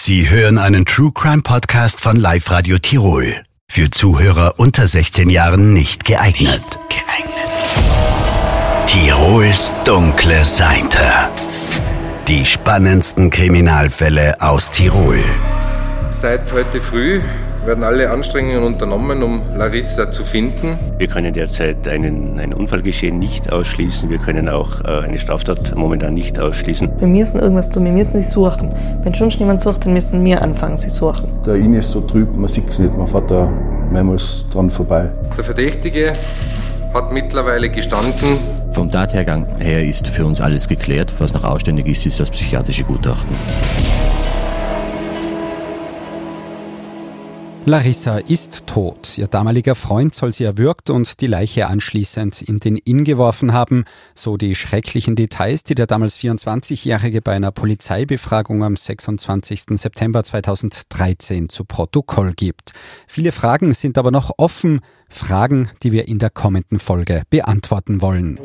Sie hören einen True Crime Podcast von Live Radio Tirol. Für Zuhörer unter 16 Jahren nicht geeignet. Nicht geeignet. Tirols dunkle Seite. Die spannendsten Kriminalfälle aus Tirol. Seit heute früh werden alle Anstrengungen unternommen, um Larissa zu finden. Wir können derzeit einen, ein Unfallgeschehen nicht ausschließen. Wir können auch äh, eine Straftat momentan nicht ausschließen. Wir müssen irgendwas tun, wir müssen sie suchen. Wenn schon niemand sucht, dann müssen wir anfangen, sie suchen. Der Inn ist so trüb, man sieht es nicht, man fährt da mehrmals dran vorbei. Der Verdächtige hat mittlerweile gestanden. Vom Tathergang her ist für uns alles geklärt. Was noch ausständig ist, ist das psychiatrische Gutachten. Larissa ist tot. Ihr damaliger Freund soll sie erwürgt und die Leiche anschließend in den Inn geworfen haben. So die schrecklichen Details, die der damals 24-Jährige bei einer Polizeibefragung am 26. September 2013 zu Protokoll gibt. Viele Fragen sind aber noch offen. Fragen, die wir in der kommenden Folge beantworten wollen.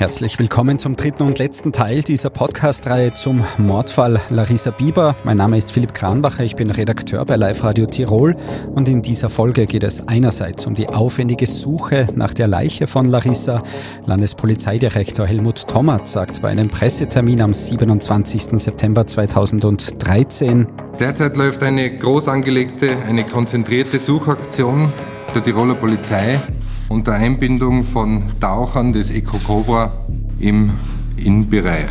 Herzlich willkommen zum dritten und letzten Teil dieser Podcast-Reihe zum Mordfall Larissa Bieber. Mein Name ist Philipp Kranbacher, ich bin Redakteur bei Live Radio Tirol und in dieser Folge geht es einerseits um die aufwendige Suche nach der Leiche von Larissa. Landespolizeidirektor Helmut Tommert sagt bei einem Pressetermin am 27. September 2013. Derzeit läuft eine groß angelegte, eine konzentrierte Suchaktion der Tiroler Polizei unter Einbindung von Tauchern des Eco-Cobra im Innenbereich.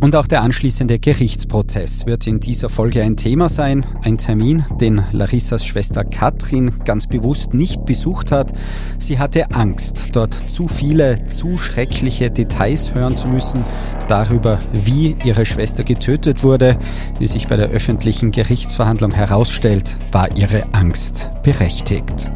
Und auch der anschließende Gerichtsprozess wird in dieser Folge ein Thema sein. Ein Termin, den Larissas Schwester Katrin ganz bewusst nicht besucht hat. Sie hatte Angst, dort zu viele, zu schreckliche Details hören zu müssen darüber, wie ihre Schwester getötet wurde. Wie sich bei der öffentlichen Gerichtsverhandlung herausstellt, war ihre Angst berechtigt.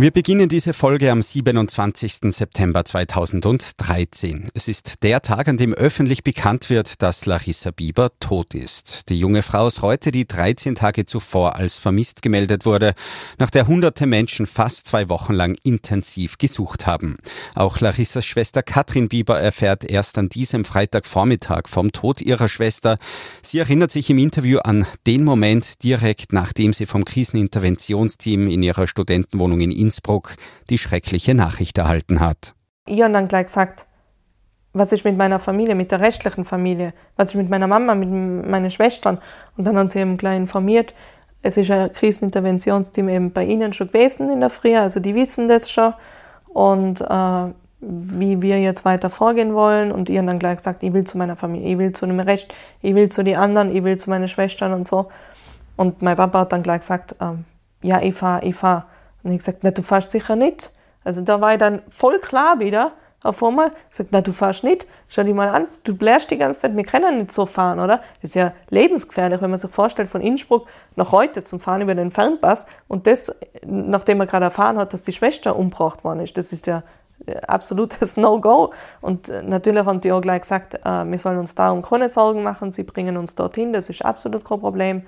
Wir beginnen diese Folge am 27. September 2013. Es ist der Tag, an dem öffentlich bekannt wird, dass Larissa Bieber tot ist. Die junge Frau ist heute, die 13 Tage zuvor als vermisst gemeldet wurde, nach der hunderte Menschen fast zwei Wochen lang intensiv gesucht haben. Auch Larissas Schwester Katrin Bieber erfährt erst an diesem Freitagvormittag vom Tod ihrer Schwester. Sie erinnert sich im Interview an den Moment direkt nachdem sie vom Kriseninterventionsteam in ihrer Studentenwohnung in Innsbruck die schreckliche Nachricht erhalten hat. Ich habe dann gleich gesagt, was ist mit meiner Familie, mit der restlichen Familie, was ist mit meiner Mama, mit meinen Schwestern. Und dann haben sie eben gleich informiert, es ist ein Kriseninterventionsteam eben bei ihnen schon gewesen in der Früh, also die wissen das schon. Und äh, wie wir jetzt weiter vorgehen wollen. Und ich habe dann gleich gesagt, ich will zu meiner Familie, ich will zu dem Rest, ich will zu den anderen, ich will zu meinen Schwestern und so. Und mein Papa hat dann gleich gesagt, ähm, ja, ich fahre, ich fahre. Und ich gesagt, na, du fährst sicher nicht. Also da war ich dann voll klar wieder auf einmal. Ich gesagt, na, du fährst nicht. Schau dich mal an, du blärst die ganze Zeit, wir können nicht so fahren, oder? Das ist ja lebensgefährlich, wenn man sich vorstellt, von Innsbruck nach heute zum Fahren über den Fernpass und das, nachdem man gerade erfahren hat, dass die Schwester umgebracht worden ist. Das ist ja äh, absolutes No-Go. Und äh, natürlich haben die auch gleich gesagt, äh, wir sollen uns darum keine Sorgen machen, sie bringen uns dorthin, das ist absolut kein Problem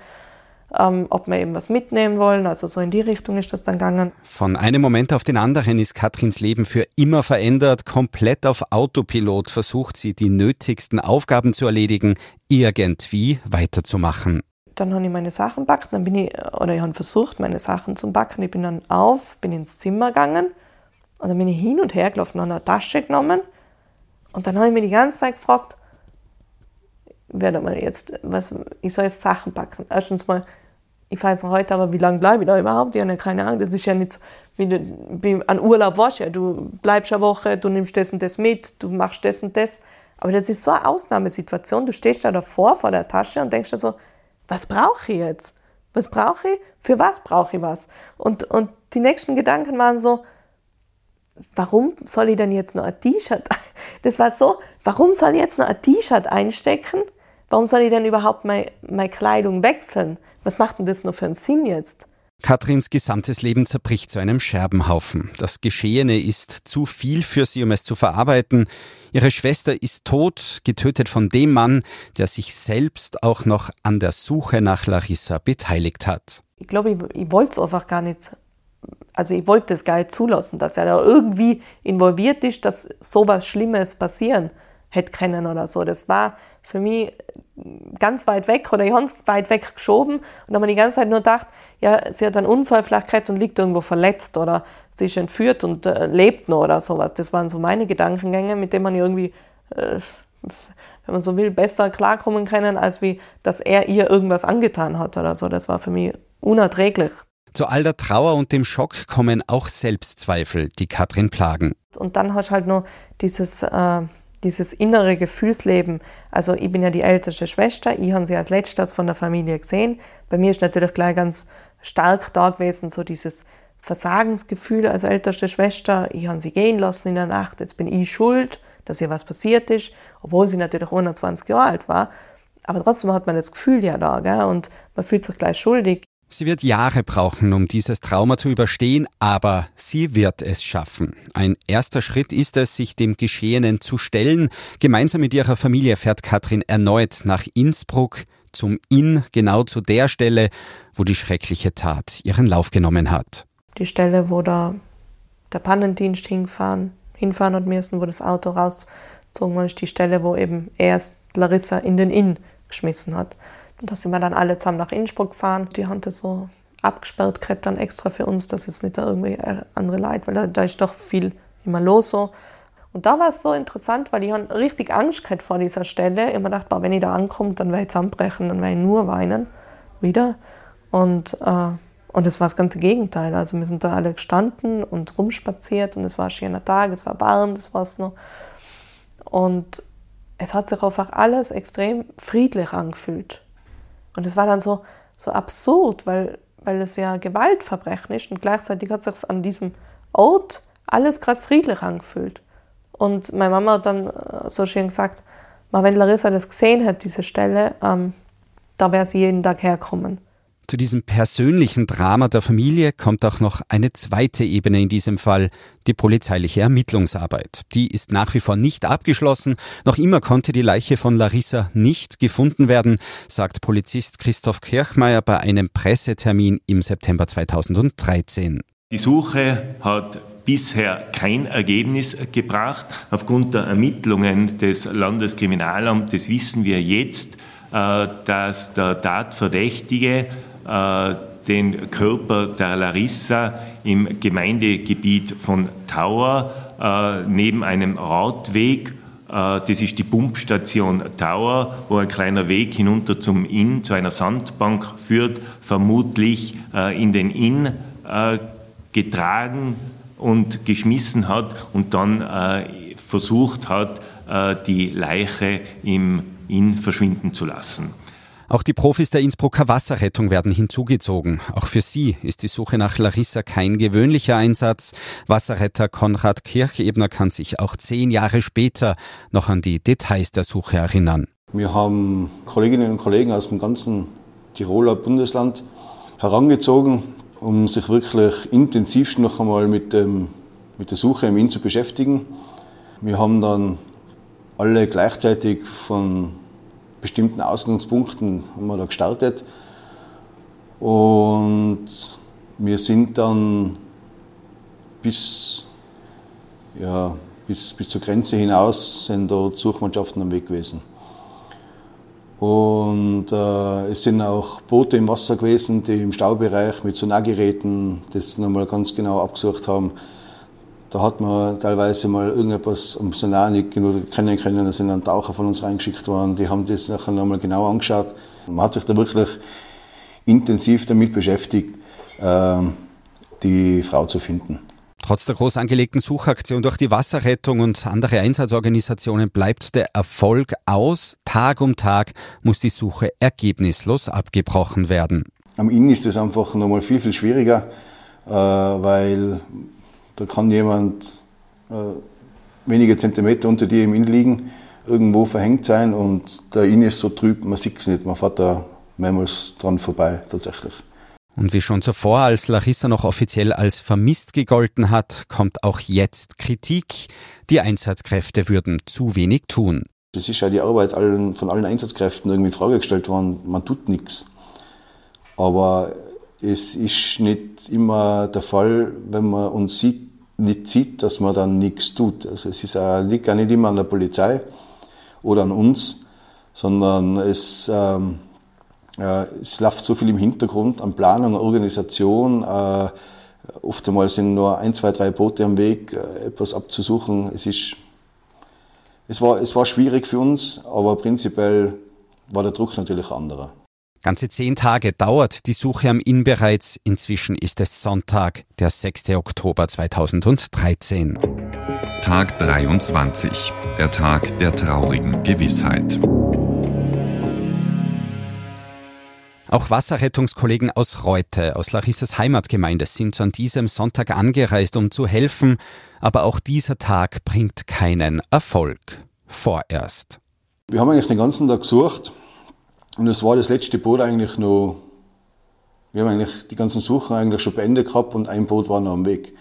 ähm, ob wir eben was mitnehmen wollen. Also so in die Richtung ist das dann gegangen. Von einem Moment auf den anderen ist Katrins Leben für immer verändert. Komplett auf Autopilot versucht sie, die nötigsten Aufgaben zu erledigen, irgendwie weiterzumachen. Dann habe ich meine Sachen backen, dann bin ich, oder ich habe versucht, meine Sachen zu backen. Ich bin dann auf, bin ins Zimmer gegangen und dann bin ich hin und her gelaufen, habe eine Tasche genommen und dann habe ich mir die ganze Zeit gefragt, werde mal jetzt, was, ich soll jetzt Sachen packen. Erstens mal, ich jetzt noch heute, aber wie lange bleibe ich da überhaupt? Ich habe keine Ahnung. Das ist ja nicht so, wie, du, wie an Urlaub warst ja. Du bleibst eine Woche, du nimmst das und das mit, du machst das und das. Aber das ist so eine Ausnahmesituation. Du stehst da davor vor der Tasche und denkst dir so, was brauche ich jetzt? Was brauche ich? Für was brauche ich was? Und, und die nächsten Gedanken waren so, warum soll ich denn jetzt noch ein T-Shirt? Das war so, warum soll ich jetzt noch ein T-Shirt einstecken? Warum soll ich denn überhaupt meine, meine Kleidung wechseln? Was macht denn das nur für einen Sinn jetzt? Katrins gesamtes Leben zerbricht zu einem Scherbenhaufen. Das Geschehene ist zu viel für sie, um es zu verarbeiten. Ihre Schwester ist tot, getötet von dem Mann, der sich selbst auch noch an der Suche nach Larissa beteiligt hat. Ich glaube, ich, ich wollte es einfach gar nicht also ich wollte das gar nicht zulassen, dass er da irgendwie involviert ist, dass sowas Schlimmes passieren hätte können oder so. Das war für mich ganz weit weg oder ich habe es weit weg geschoben und habe ich die ganze Zeit nur gedacht, ja, sie hat einen Unfall vielleicht gehabt und liegt irgendwo verletzt oder sie ist entführt und äh, lebt noch oder sowas. Das waren so meine Gedankengänge, mit denen man irgendwie, äh, wenn man so will, besser klarkommen können, als wie, dass er ihr irgendwas angetan hat oder so. Das war für mich unerträglich. Zu all der Trauer und dem Schock kommen auch Selbstzweifel, die Katrin plagen. Und dann hast du halt nur dieses, äh, dieses innere Gefühlsleben. Also ich bin ja die älteste Schwester, ich habe sie als letztes von der Familie gesehen. Bei mir ist natürlich gleich ganz stark da gewesen, so dieses Versagensgefühl als älteste Schwester. Ich habe sie gehen lassen in der Nacht, jetzt bin ich schuld, dass ihr was passiert ist, obwohl sie natürlich 120 Jahre alt war. Aber trotzdem hat man das Gefühl ja da, gell? und man fühlt sich gleich schuldig. Sie wird Jahre brauchen, um dieses Trauma zu überstehen, aber sie wird es schaffen. Ein erster Schritt ist es, sich dem Geschehenen zu stellen. Gemeinsam mit ihrer Familie fährt Katrin erneut nach Innsbruck zum Inn, genau zu der Stelle, wo die schreckliche Tat ihren Lauf genommen hat. Die Stelle, wo da der Pannendienst hinfahren, hinfahren hat müssen, wo das Auto rausgezogen ist die Stelle, wo eben erst Larissa in den Inn geschmissen hat. Da sind wir dann alle zusammen nach Innsbruck gefahren. Die haben das so abgesperrt gehabt, dann extra für uns, dass jetzt nicht da irgendwie andere Leute, weil da, da ist doch viel immer los so. Und da war es so interessant, weil ich hatte richtig Angst gehabt vor dieser Stelle. Ich habe mir gedacht, boah, wenn ich da ankomme, dann werde ich zusammenbrechen, dann werde ich nur weinen wieder. Und, äh, und es war das ganze Gegenteil. Also wir sind da alle gestanden und rumspaziert und es war ein schöner Tag, es war warm, das war es noch. Und es hat sich einfach alles extrem friedlich angefühlt. Und es war dann so, so absurd, weil, weil es ja Gewaltverbrechen ist und gleichzeitig hat sich an diesem Ort alles gerade friedlich angefühlt. Und meine Mama hat dann äh, so schön gesagt, wenn Larissa das gesehen hat, diese Stelle, ähm, da wäre sie jeden Tag herkommen. Zu diesem persönlichen Drama der Familie kommt auch noch eine zweite Ebene in diesem Fall, die polizeiliche Ermittlungsarbeit. Die ist nach wie vor nicht abgeschlossen. Noch immer konnte die Leiche von Larissa nicht gefunden werden, sagt Polizist Christoph Kirchmeier bei einem Pressetermin im September 2013. Die Suche hat bisher kein Ergebnis gebracht. Aufgrund der Ermittlungen des Landeskriminalamtes wissen wir jetzt, äh, dass der Tatverdächtige den Körper der Larissa im Gemeindegebiet von Tauer äh, neben einem Radweg das ist die Pumpstation Tower, wo ein kleiner Weg hinunter zum Inn, zu einer Sandbank führt, vermutlich in den Inn getragen und geschmissen hat und dann versucht hat, die Leiche im Inn verschwinden zu lassen. Auch die Profis der Innsbrucker Wasserrettung werden hinzugezogen. Auch für sie ist die Suche nach Larissa kein gewöhnlicher Einsatz. Wasserretter Konrad Kirchebner kann sich auch zehn Jahre später noch an die Details der Suche erinnern. Wir haben Kolleginnen und Kollegen aus dem ganzen Tiroler Bundesland herangezogen, um sich wirklich intensiv noch einmal mit, dem, mit der Suche im Inn zu beschäftigen. Wir haben dann alle gleichzeitig von bestimmten Ausgangspunkten haben wir da gestartet. Und wir sind dann bis, ja, bis, bis zur Grenze hinaus sind dort Suchmannschaften am Weg gewesen. Und äh, es sind auch Boote im Wasser gewesen, die im Staubereich mit Sonargeräten das nochmal ganz genau abgesucht haben. Da hat man teilweise mal irgendetwas am Sonar nicht genug kennen können. Da sind dann Taucher von uns reingeschickt worden. Die haben das nachher nochmal genau angeschaut. Man hat sich da wirklich intensiv damit beschäftigt, ähm, die Frau zu finden. Trotz der groß angelegten Suchaktion durch die Wasserrettung und andere Einsatzorganisationen bleibt der Erfolg aus. Tag um Tag muss die Suche ergebnislos abgebrochen werden. Am Inn ist es einfach nochmal viel, viel schwieriger, äh, weil da kann jemand äh, wenige Zentimeter unter dir im Inn liegen, irgendwo verhängt sein und der Inn ist so trüb, man sieht es nicht. Man fährt da mehrmals dran vorbei tatsächlich. Und wie schon zuvor, als Larissa noch offiziell als vermisst gegolten hat, kommt auch jetzt Kritik. Die Einsatzkräfte würden zu wenig tun. Das ist ja die Arbeit allen, von allen Einsatzkräften irgendwie in Frage gestellt worden. Man tut nichts. Aber es ist nicht immer der Fall, wenn man uns sieht, nicht sieht, dass man dann nichts tut. Also es ist auch, liegt auch nicht immer an der Polizei oder an uns, sondern es, ähm, äh, es läuft so viel im Hintergrund an Planung, Organisation. Äh, oft einmal sind nur ein, zwei, drei Boote am Weg, äh, etwas abzusuchen. Es, ist, es, war, es war schwierig für uns, aber prinzipiell war der Druck natürlich anderer. Ganze zehn Tage dauert die Suche am Inn bereits. Inzwischen ist es Sonntag, der 6. Oktober 2013. Tag 23, der Tag der traurigen Gewissheit. Auch Wasserrettungskollegen aus Reute, aus Larissas Heimatgemeinde, sind an diesem Sonntag angereist, um zu helfen. Aber auch dieser Tag bringt keinen Erfolg. Vorerst. Wir haben eigentlich den ganzen Tag gesucht und es war das letzte Boot eigentlich noch, wir haben eigentlich die ganzen Suchen eigentlich schon beendet gehabt und ein Boot war noch am Weg.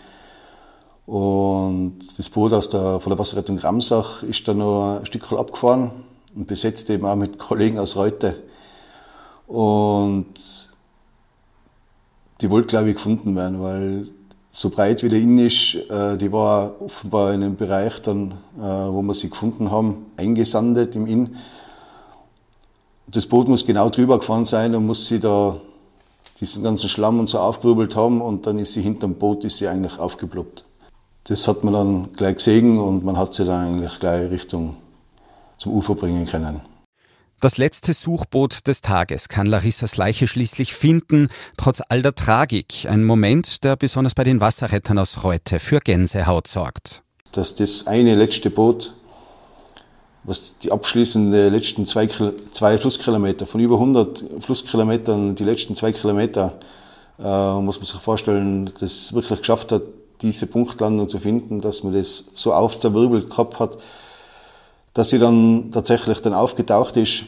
Und das Boot aus der, von der Wasserrettung Ramsach ist dann noch ein Stück abgefahren und besetzt eben auch mit Kollegen aus Reute. Und die wollte, glaube ich, gefunden werden, weil so breit wie der Inn ist, äh, die war offenbar in einem Bereich dann, äh, wo wir sie gefunden haben, eingesandet im Inn das Boot muss genau drüber gefahren sein und muss sie da diesen ganzen Schlamm und so aufgewirbelt haben und dann ist sie hinterm Boot ist sie eigentlich aufgeploppt. Das hat man dann gleich gesehen und man hat sie dann eigentlich gleich Richtung zum Ufer bringen können. Das letzte Suchboot des Tages kann Larissas Leiche schließlich finden, trotz all der Tragik. Ein Moment, der besonders bei den Wasserrettern aus Reute für Gänsehaut sorgt. Dass das eine letzte Boot was die abschließenden letzten zwei, zwei Flusskilometer, von über 100 Flusskilometern, die letzten zwei Kilometer, äh, muss man sich vorstellen, das wirklich geschafft hat, diese Punktlandung zu finden, dass man das so auf der Wirbel gehabt hat, dass sie dann tatsächlich dann aufgetaucht ist.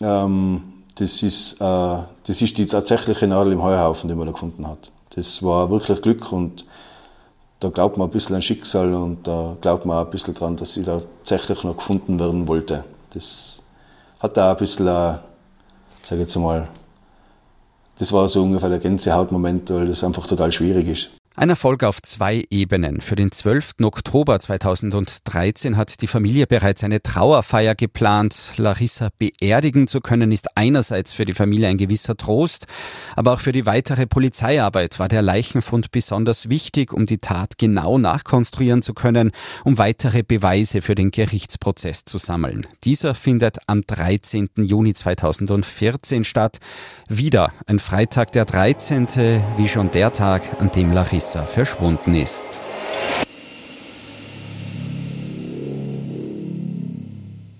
Ähm, das ist, äh, das ist die tatsächliche Nadel im Heuhaufen, die man da gefunden hat. Das war wirklich Glück und da glaubt man ein bisschen an Schicksal und da glaubt man auch ein bisschen dran, dass sie da tatsächlich noch gefunden werden wollte. Das hat da ein bisschen, sag ich jetzt mal, das war so ungefähr der Gänsehautmoment, weil das einfach total schwierig ist. Ein Erfolg auf zwei Ebenen. Für den 12. Oktober 2013 hat die Familie bereits eine Trauerfeier geplant. Larissa beerdigen zu können, ist einerseits für die Familie ein gewisser Trost, aber auch für die weitere Polizeiarbeit war der Leichenfund besonders wichtig, um die Tat genau nachkonstruieren zu können, um weitere Beweise für den Gerichtsprozess zu sammeln. Dieser findet am 13. Juni 2014 statt. Wieder ein Freitag der 13., wie schon der Tag, an dem Larissa Messer verschwunden ist.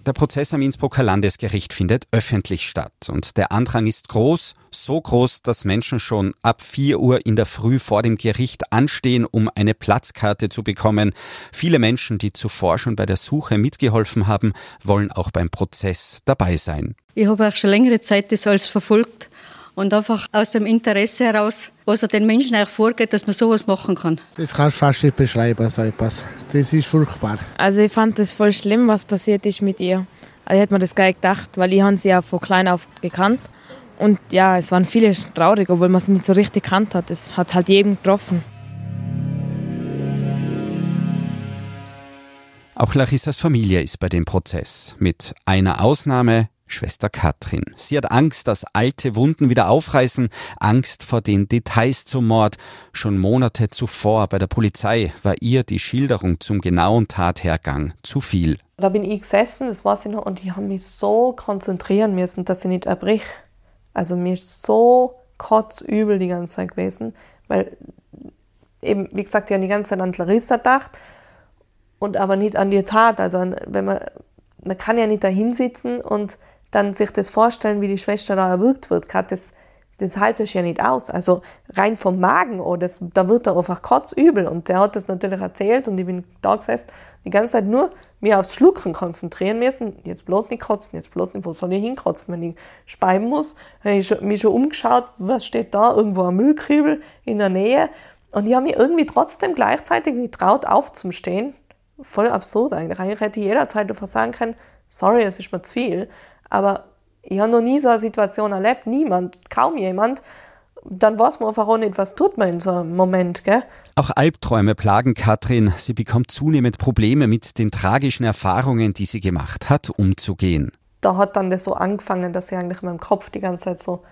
Der Prozess am Innsbrucker Landesgericht findet öffentlich statt und der Andrang ist groß, so groß, dass Menschen schon ab 4 Uhr in der Früh vor dem Gericht anstehen, um eine Platzkarte zu bekommen. Viele Menschen, die zuvor schon bei der Suche mitgeholfen haben, wollen auch beim Prozess dabei sein. Ich habe auch schon längere Zeit das alles verfolgt und einfach aus dem Interesse heraus, was den Menschen auch vorgeht, dass man sowas machen kann. Das kannst du fast nicht beschreiben, so etwas. Das ist furchtbar. Also ich fand es voll schlimm, was passiert ist mit ihr. Also ich hätte mir das gar nicht gedacht, weil ich habe sie ja von klein auf gekannt. Und ja, es waren viele traurig, obwohl man sie nicht so richtig gekannt hat. Es hat halt jeden getroffen. Auch Larissas Familie ist bei dem Prozess. Mit einer Ausnahme, Schwester Katrin. Sie hat Angst, dass alte Wunden wieder aufreißen, Angst vor den Details zum Mord. Schon Monate zuvor bei der Polizei war ihr die Schilderung zum genauen Tathergang zu viel. Da bin ich gesessen, das weiß ich noch, und ich habe mich so konzentrieren müssen, dass ich nicht erbrich. Also mir ist so kotzübel die ganze Zeit gewesen, weil eben, wie gesagt, ich habe die ganze Zeit an Larissa gedacht und aber nicht an die Tat. Also wenn man, man kann ja nicht da hinsitzen und dann sich das vorstellen, wie die Schwester da erwürgt wird, gerade das, das halte ich ja nicht aus. Also rein vom Magen, oh, das, da wird er einfach kotzübel. Und der hat das natürlich erzählt und ich bin da gesessen, die ganze Zeit nur mir aufs Schlucken konzentrieren müssen. Jetzt bloß nicht kotzen, jetzt bloß nicht, wo soll ich hinkotzen, wenn ich speiben muss? Habe ich mich schon umgeschaut, was steht da? Irgendwo ein Müllkübel in der Nähe. Und ich habe mich irgendwie trotzdem gleichzeitig nicht traut, aufzustehen. Voll absurd eigentlich. Eigentlich hätte ich jederzeit einfach sagen können, sorry, es ist mir zu viel. Aber ich habe noch nie so eine Situation erlebt, niemand, kaum jemand. dann weiß man einfach auch nicht, was tut man in so einem Moment, gell? Auch Albträume plagen Katrin. Sie bekommt zunehmend Probleme mit den tragischen Erfahrungen, die sie gemacht hat, umzugehen. Da hat dann das so angefangen, dass sie eigentlich in meinem Kopf die ganze Zeit so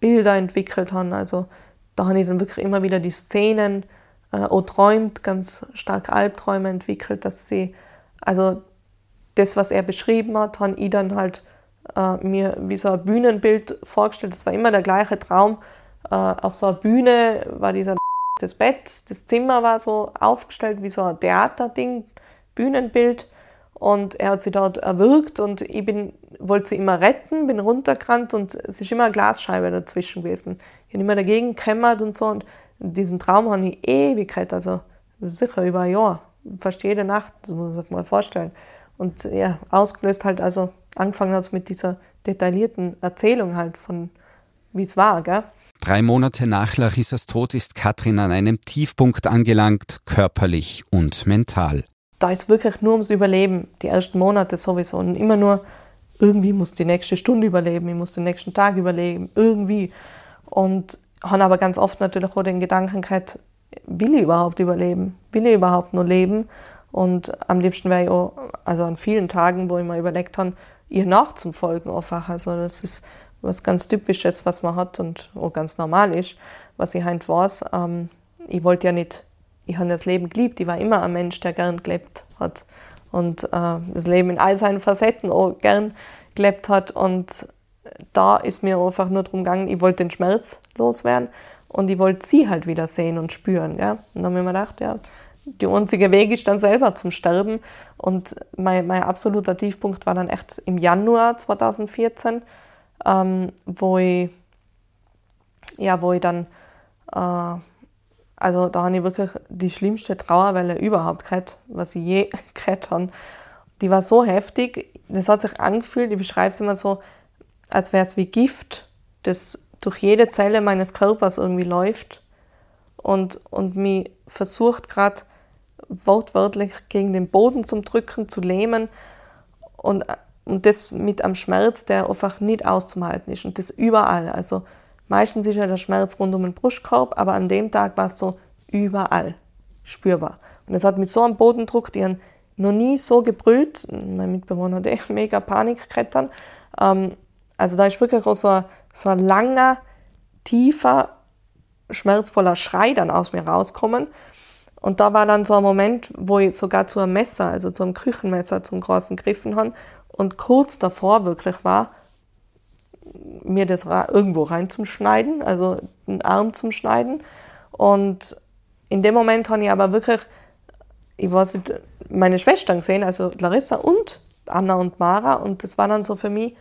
Bilder entwickelt haben. Also da habe ich dann wirklich immer wieder die Szenen äh, auch träumt, ganz stark Albträume entwickelt, dass sie, also das, was er beschrieben hat, habe ich dann halt äh, mir wie so ein Bühnenbild vorgestellt. Das war immer der gleiche Traum. Äh, auf so einer Bühne war dieser das Bett, das Zimmer war so aufgestellt wie so ein Theaterding, Bühnenbild. Und er hat sie dort erwürgt und ich bin, wollte sie immer retten, bin runtergerannt und es ist immer eine Glasscheibe dazwischen gewesen. Ich habe immer dagegen gekämmert und so. Und diesen Traum habe ich Ewigkeit, also sicher über ein Jahr, fast jede Nacht, das muss man sich mal vorstellen. Und ja, ausgelöst halt, also angefangen hat es mit dieser detaillierten Erzählung halt von, wie es war, gell? Drei Monate nach Larissas Tod ist Katrin an einem Tiefpunkt angelangt, körperlich und mental. Da ist wirklich nur ums Überleben, die ersten Monate sowieso. Und immer nur, irgendwie muss die nächste Stunde überleben, ich muss den nächsten Tag überleben, irgendwie. Und habe aber ganz oft natürlich auch den Gedanken gehabt, will ich überhaupt überleben? Will ich überhaupt nur leben? Und am liebsten wäre ich auch, also an vielen Tagen, wo ich mir überlegt habe, ihr nachzufolgen einfach. Also das ist was ganz Typisches, was man hat und auch ganz normal ist, was ich halt weiß. Ähm, ich wollte ja nicht, ich habe das Leben geliebt, ich war immer ein Mensch, der gern gelebt hat und äh, das Leben in all seinen Facetten auch gern gelebt hat und da ist mir einfach nur darum gegangen, ich wollte den Schmerz loswerden und ich wollte sie halt wieder sehen und spüren. Ja? Und dann habe ich mir gedacht, ja, der einzige Weg ist dann selber zum Sterben. Und mein, mein absoluter Tiefpunkt war dann echt im Januar 2014, ähm, wo ich, ja, wo ich dann, äh, also da habe ich wirklich die schlimmste Trauerwelle überhaupt gehabt, was ich je gehabt habe. Die war so heftig, das hat sich angefühlt, ich beschreibe es immer so, als wäre es wie Gift, das durch jede Zelle meines Körpers irgendwie läuft und, und mich versucht gerade wortwörtlich gegen den Boden zu drücken, zu lähmen und, und das mit einem Schmerz, der einfach nicht auszuhalten ist und das überall. Also meistens ist ja der Schmerz rund um den Brustkorb, aber an dem Tag war es so überall spürbar. Und es hat mit so einem Bodendruck, die haben noch nie so gebrüllt, mein Mitbewohner hat echt mega Panik gekriegt. Ähm, also da ist wirklich so ein, so ein langer, tiefer, schmerzvoller Schrei dann aus mir rauskommen. Und da war dann so ein Moment, wo ich sogar zu einem Messer, also zu einem Küchenmesser, zum großen griffen habe und kurz davor wirklich war, mir das irgendwo reinzuschneiden, also den Arm zum Schneiden. Und in dem Moment habe ich aber wirklich, ich weiß nicht, meine Schwestern gesehen, also Larissa und Anna und Mara. Und das war dann so für mich,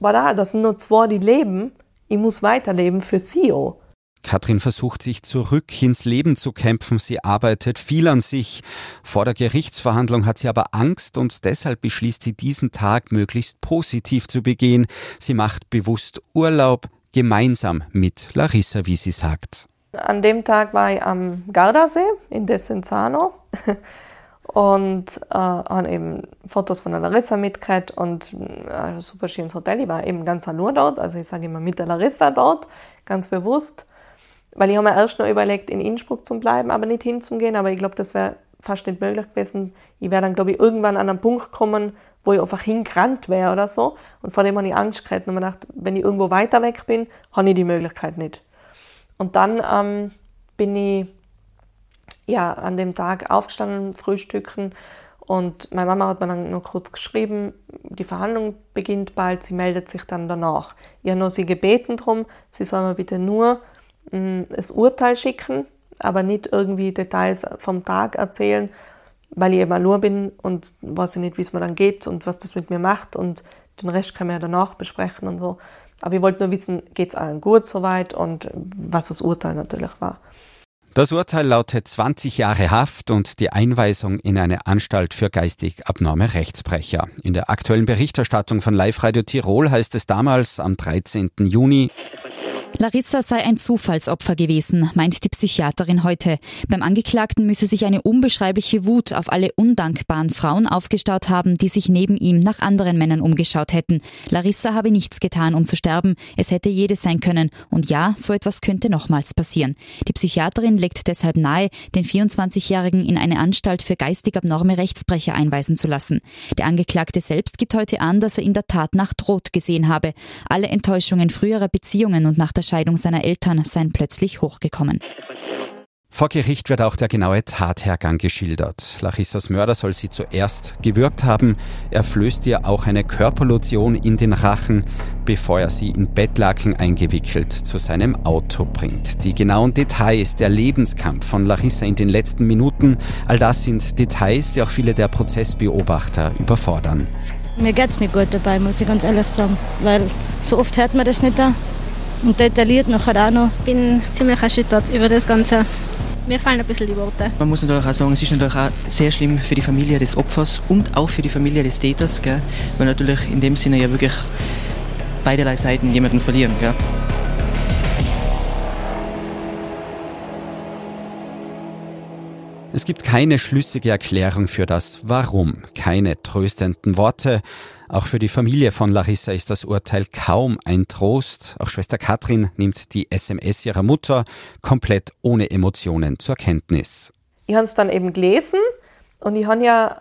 voilà, das sind nur zwei, die leben. Ich muss weiterleben für sie auch. Katrin versucht sich zurück ins Leben zu kämpfen. Sie arbeitet viel an sich. Vor der Gerichtsverhandlung hat sie aber Angst und deshalb beschließt sie diesen Tag möglichst positiv zu begehen. Sie macht bewusst Urlaub gemeinsam mit Larissa, wie sie sagt. An dem Tag war ich am Gardasee in Desenzano und äh, habe eben Fotos von der Larissa mitgekriegt und äh, super schönes Hotel. Ich war eben ganz nur dort, also ich sage immer mit der Larissa dort, ganz bewusst, weil ich habe mir erst noch überlegt, in Innsbruck zu bleiben, aber nicht hinzugehen, aber ich glaube, das wäre fast nicht möglich gewesen. Ich wäre dann, glaube ich, irgendwann an einen Punkt gekommen, wo ich einfach hingerannt wäre oder so und vor dem habe ich Angst gehabt und mir gedacht, wenn ich irgendwo weiter weg bin, habe ich die Möglichkeit nicht. Und dann ähm, bin ich ja, an dem Tag aufgestanden, frühstücken und meine Mama hat mir dann nur kurz geschrieben, die Verhandlung beginnt bald, sie meldet sich dann danach. Ich habe nur sie gebeten darum, sie soll mir bitte nur das Urteil schicken, aber nicht irgendwie Details vom Tag erzählen, weil ich eben nur bin und weiß nicht, wie es mir dann geht und was das mit mir macht und den Rest kann man ja danach besprechen und so. Aber ich wollte nur wissen, geht es allen gut soweit und was das Urteil natürlich war. Das Urteil lautet 20 Jahre Haft und die Einweisung in eine Anstalt für geistig abnorme Rechtsbrecher. In der aktuellen Berichterstattung von Live Radio Tirol heißt es damals am 13. Juni. Larissa sei ein Zufallsopfer gewesen, meint die Psychiaterin heute. Beim Angeklagten müsse sich eine unbeschreibliche Wut auf alle undankbaren Frauen aufgestaut haben, die sich neben ihm nach anderen Männern umgeschaut hätten. Larissa habe nichts getan, um zu sterben. Es hätte jede sein können. Und ja, so etwas könnte nochmals passieren. Die Psychiaterin legt deshalb nahe, den 24-Jährigen in eine Anstalt für geistig abnorme Rechtsbrecher einweisen zu lassen. Der Angeklagte selbst gibt heute an, dass er in der Tat nach Rot gesehen habe. Alle Enttäuschungen früherer Beziehungen und nach der Scheidung seiner Eltern seien plötzlich hochgekommen. Vor Gericht wird auch der genaue Tathergang geschildert. Larissas Mörder soll sie zuerst gewürgt haben. Er flößt ihr auch eine Körperlotion in den Rachen, bevor er sie in Bettlaken eingewickelt zu seinem Auto bringt. Die genauen Details, der Lebenskampf von Larissa in den letzten Minuten, all das sind Details, die auch viele der Prozessbeobachter überfordern. Mir geht's nicht gut dabei, muss ich ganz ehrlich sagen, weil so oft hört man das nicht da und detailliert nachher auch noch. Ich bin ziemlich erschüttert über das Ganze. Mir fallen ein bisschen die Worte. Man muss natürlich auch sagen, es ist natürlich auch sehr schlimm für die Familie des Opfers und auch für die Familie des Täters, gell? weil natürlich in dem Sinne ja wirklich beiderlei Seiten jemanden verlieren. Gell? Es gibt keine schlüssige Erklärung für das Warum, keine tröstenden Worte. Auch für die Familie von Larissa ist das Urteil kaum ein Trost. Auch Schwester Katrin nimmt die SMS ihrer Mutter komplett ohne Emotionen zur Kenntnis. Ich habe es dann eben gelesen und ich habe ja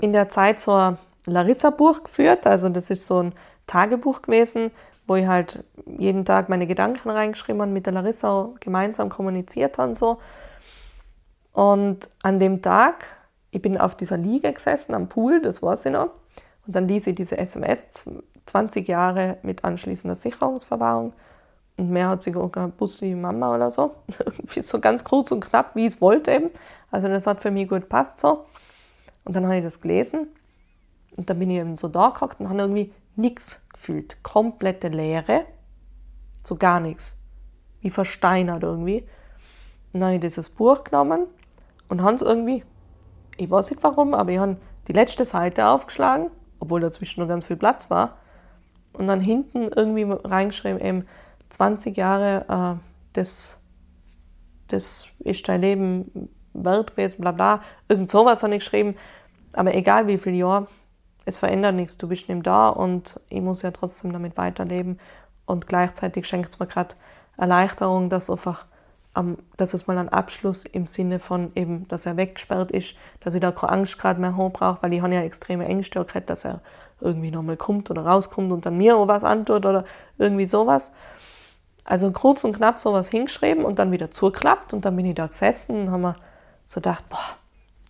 in der Zeit so ein Larissa-Buch geführt. Also das ist so ein Tagebuch gewesen, wo ich halt jeden Tag meine Gedanken reingeschrieben habe, mit der Larissa gemeinsam kommuniziert habe und so. Und an dem Tag, ich bin auf dieser Liege gesessen am Pool, das weiß ich noch. Und dann ließ ich diese SMS 20 Jahre mit anschließender Sicherungsverwahrung. Und mehr hat sie auch Bussi Mama oder so. So ganz kurz und knapp, wie ich es wollte eben. Also das hat für mich gut gepasst so. Und dann habe ich das gelesen. Und dann bin ich eben so da gehockt und habe irgendwie nichts gefühlt. Komplette Leere. So gar nichts. Wie versteinert irgendwie. Und dann habe ich dieses Buch genommen und haben es irgendwie, ich weiß nicht warum, aber ich habe die letzte Seite aufgeschlagen, obwohl dazwischen noch ganz viel Platz war. Und dann hinten irgendwie reingeschrieben, eben 20 Jahre, äh, das, das ist dein Leben wert gewesen, bla bla. Irgend sowas habe ich geschrieben. Aber egal wie viele Jahre, es verändert nichts. Du bist nicht da und ich muss ja trotzdem damit weiterleben. Und gleichzeitig schenkt es mir gerade Erleichterung, dass einfach dass es mal einen Abschluss im Sinne von eben, dass er weggesperrt ist, dass ich da keine Angst gerade mehr haben brauche, weil ich habe ja extreme Ängste auch gehabt, dass er irgendwie nochmal kommt oder rauskommt und dann mir was antut oder irgendwie sowas. Also kurz und knapp sowas hingeschrieben und dann wieder zugeklappt und dann bin ich da gesessen und habe mir so gedacht, boah,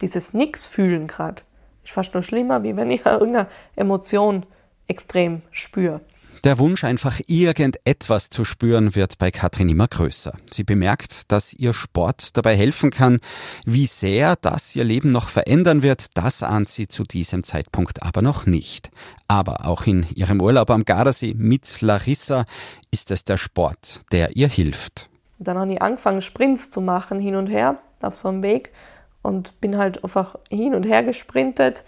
dieses Nix fühlen gerade ist fast noch schlimmer, wie wenn ich irgendeine Emotion extrem spüre. Der Wunsch, einfach irgendetwas zu spüren, wird bei Katrin immer größer. Sie bemerkt, dass ihr Sport dabei helfen kann. Wie sehr das ihr Leben noch verändern wird, das ahnt sie zu diesem Zeitpunkt aber noch nicht. Aber auch in ihrem Urlaub am Gardasee mit Larissa ist es der Sport, der ihr hilft. Dann habe ich angefangen, Sprints zu machen, hin und her, auf so einem Weg. Und bin halt einfach hin und her gesprintet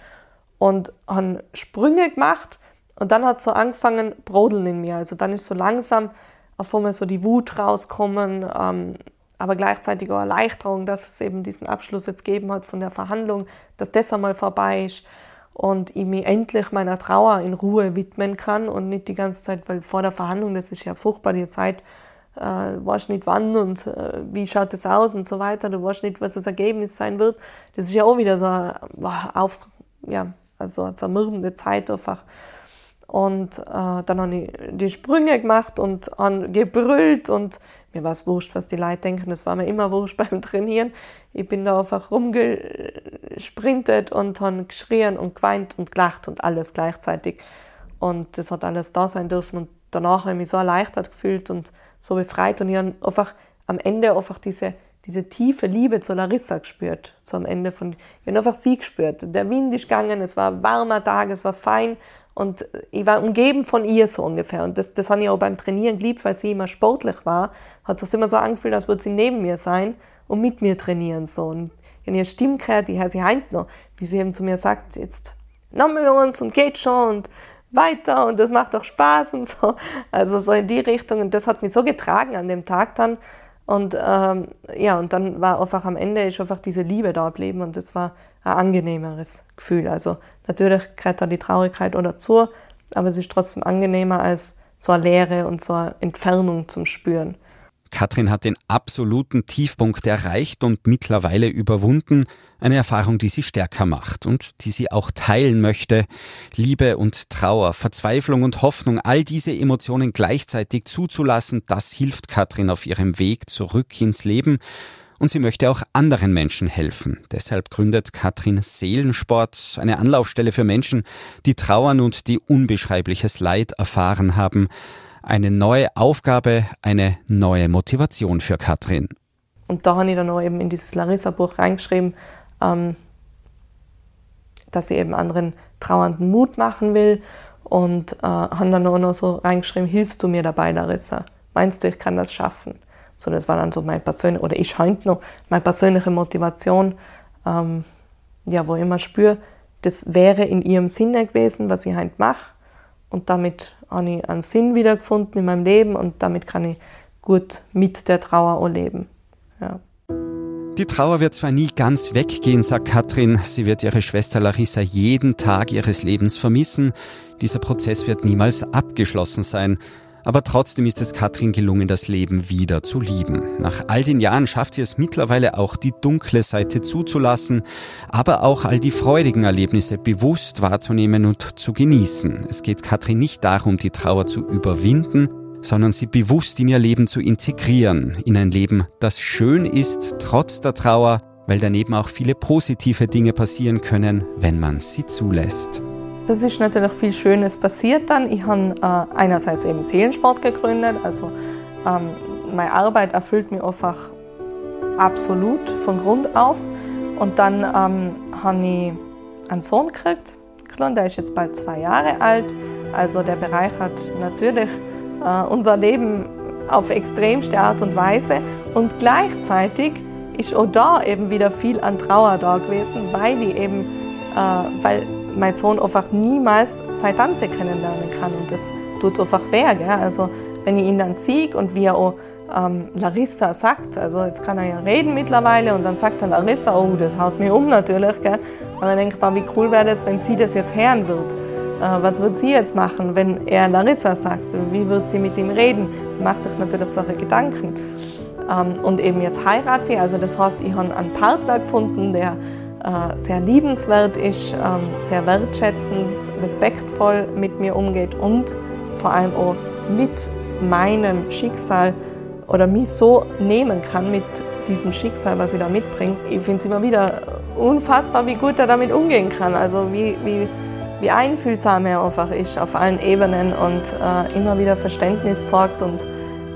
und habe Sprünge gemacht und dann hat es so angefangen, brodeln in mir. Also dann ist so langsam auf einmal so die Wut rauskommen, ähm, aber gleichzeitig auch Erleichterung, dass es eben diesen Abschluss jetzt gegeben hat von der Verhandlung, dass das einmal vorbei ist und ich mich endlich meiner Trauer in Ruhe widmen kann und nicht die ganze Zeit, weil vor der Verhandlung, das ist ja furchtbar, die Zeit, äh, weißt nicht wann und äh, wie schaut es aus und so weiter, du weißt nicht, was das Ergebnis sein wird. Das ist ja auch wieder so eine, auf, ja, also eine zermürbende Zeit einfach. Und äh, dann habe ich die Sprünge gemacht und habe gebrüllt und mir war es wurscht, was die Leute denken. Das war mir immer wurscht beim Trainieren. Ich bin da einfach rumgesprintet und habe geschrien und geweint und gelacht und alles gleichzeitig. Und das hat alles da sein dürfen. Und danach habe ich mich so erleichtert gefühlt und so befreit. Und ich habe einfach am Ende einfach diese, diese tiefe Liebe zu Larissa gespürt. So am Ende von, ich habe einfach sie gespürt. Der Wind ist gegangen, es war ein warmer Tag, es war fein. Und ich war umgeben von ihr so ungefähr. Und das, das habe ich auch beim Trainieren geliebt, weil sie immer sportlich war. Hat es immer so angefühlt, als würde sie neben mir sein und mit mir trainieren. So. Und in ihrer Stimme gehört, die sie heint noch, wie sie eben zu mir sagt, jetzt nochmal uns und geht schon und weiter und das macht auch Spaß und so. Also so in die Richtung. Und das hat mich so getragen an dem Tag dann. Und ähm, ja, und dann war einfach am Ende ist einfach diese Liebe da geblieben und das war ein angenehmeres Gefühl. Also natürlich gehört da die Traurigkeit oder zu, aber es ist trotzdem angenehmer als eine Leere und eine Entfernung zum Spüren. Katrin hat den absoluten Tiefpunkt erreicht und mittlerweile überwunden. Eine Erfahrung, die sie stärker macht und die sie auch teilen möchte. Liebe und Trauer, Verzweiflung und Hoffnung, all diese Emotionen gleichzeitig zuzulassen, das hilft Katrin auf ihrem Weg zurück ins Leben. Und sie möchte auch anderen Menschen helfen. Deshalb gründet Katrin Seelensport, eine Anlaufstelle für Menschen, die trauern und die unbeschreibliches Leid erfahren haben eine neue Aufgabe, eine neue Motivation für Katrin. Und da habe ich dann auch eben in dieses Larissa-Buch reingeschrieben, ähm, dass ich eben anderen Trauernden Mut machen will und äh, habe dann auch noch so reingeschrieben, hilfst du mir dabei, Larissa? Meinst du, ich kann das schaffen? So, das war dann so mein persönliche, oder ich heute noch, meine persönliche Motivation, ähm, ja, wo ich immer spüre, das wäre in ihrem Sinne gewesen, was ich heute mache. Und damit habe ich einen Sinn wiedergefunden in meinem Leben und damit kann ich gut mit der Trauer auch leben. Ja. Die Trauer wird zwar nie ganz weggehen, sagt Katrin, sie wird ihre Schwester Larissa jeden Tag ihres Lebens vermissen. Dieser Prozess wird niemals abgeschlossen sein. Aber trotzdem ist es Katrin gelungen, das Leben wieder zu lieben. Nach all den Jahren schafft sie es mittlerweile auch, die dunkle Seite zuzulassen, aber auch all die freudigen Erlebnisse bewusst wahrzunehmen und zu genießen. Es geht Katrin nicht darum, die Trauer zu überwinden, sondern sie bewusst in ihr Leben zu integrieren, in ein Leben, das schön ist, trotz der Trauer, weil daneben auch viele positive Dinge passieren können, wenn man sie zulässt. Das ist natürlich viel Schönes passiert dann. Ich habe äh, einerseits eben Seelensport gegründet, also ähm, meine Arbeit erfüllt mich einfach absolut von Grund auf. Und dann ähm, habe ich einen Sohn gekriegt, der ist jetzt bald zwei Jahre alt. Also der Bereich hat natürlich äh, unser Leben auf extremste Art und Weise. Und gleichzeitig ist auch da eben wieder viel an Trauer da gewesen, weil ich eben, äh, weil mein Sohn einfach niemals seine Tante kennenlernen kann. Und das tut einfach weh. Gell? Also wenn ich ihn dann sehe und wie er auch ähm, Larissa sagt, also jetzt kann er ja reden mittlerweile und dann sagt er Larissa, oh, das haut mir um natürlich. Gell? Aber dann denke ich mal, wie cool wäre das, wenn sie das jetzt hören wird. Äh, was wird sie jetzt machen, wenn er Larissa sagt? Wie wird sie mit ihm reden? Macht sich natürlich solche Gedanken. Ähm, und eben jetzt heirate, also das heißt, ich habe einen Partner gefunden, der sehr liebenswert ist, ähm, sehr wertschätzend, respektvoll mit mir umgeht und vor allem auch mit meinem Schicksal oder mich so nehmen kann mit diesem Schicksal, was ich da mitbringe. Ich finde es immer wieder unfassbar, wie gut er damit umgehen kann. Also wie, wie, wie einfühlsam er einfach ist auf allen Ebenen und äh, immer wieder Verständnis sorgt und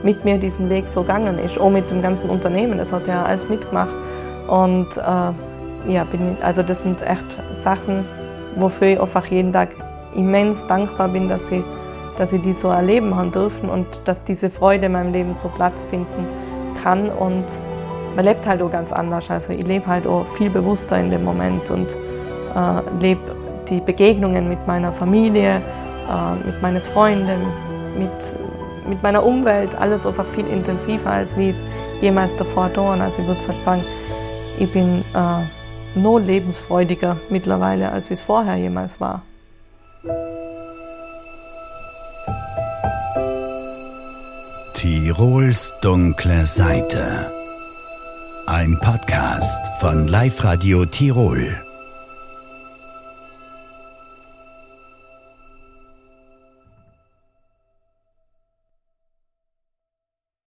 mit mir diesen Weg so gegangen ist. Auch mit dem ganzen Unternehmen, das hat er alles mitgemacht. Und äh, ja, bin, also das sind echt Sachen, wofür ich einfach jeden Tag immens dankbar bin, dass ich, dass ich die so erleben haben dürfen und dass diese Freude in meinem Leben so Platz finden kann. Und man lebt halt auch ganz anders. Also ich lebe halt auch viel bewusster in dem Moment und äh, lebe die Begegnungen mit meiner Familie, äh, mit meinen Freunden, mit, mit meiner Umwelt, alles einfach viel intensiver, als wie es jemals davor tun. Also ich würde fast sagen, ich bin äh, noch lebensfreudiger mittlerweile, als es vorher jemals war. Tirols dunkle Seite. Ein Podcast von Live Radio Tirol.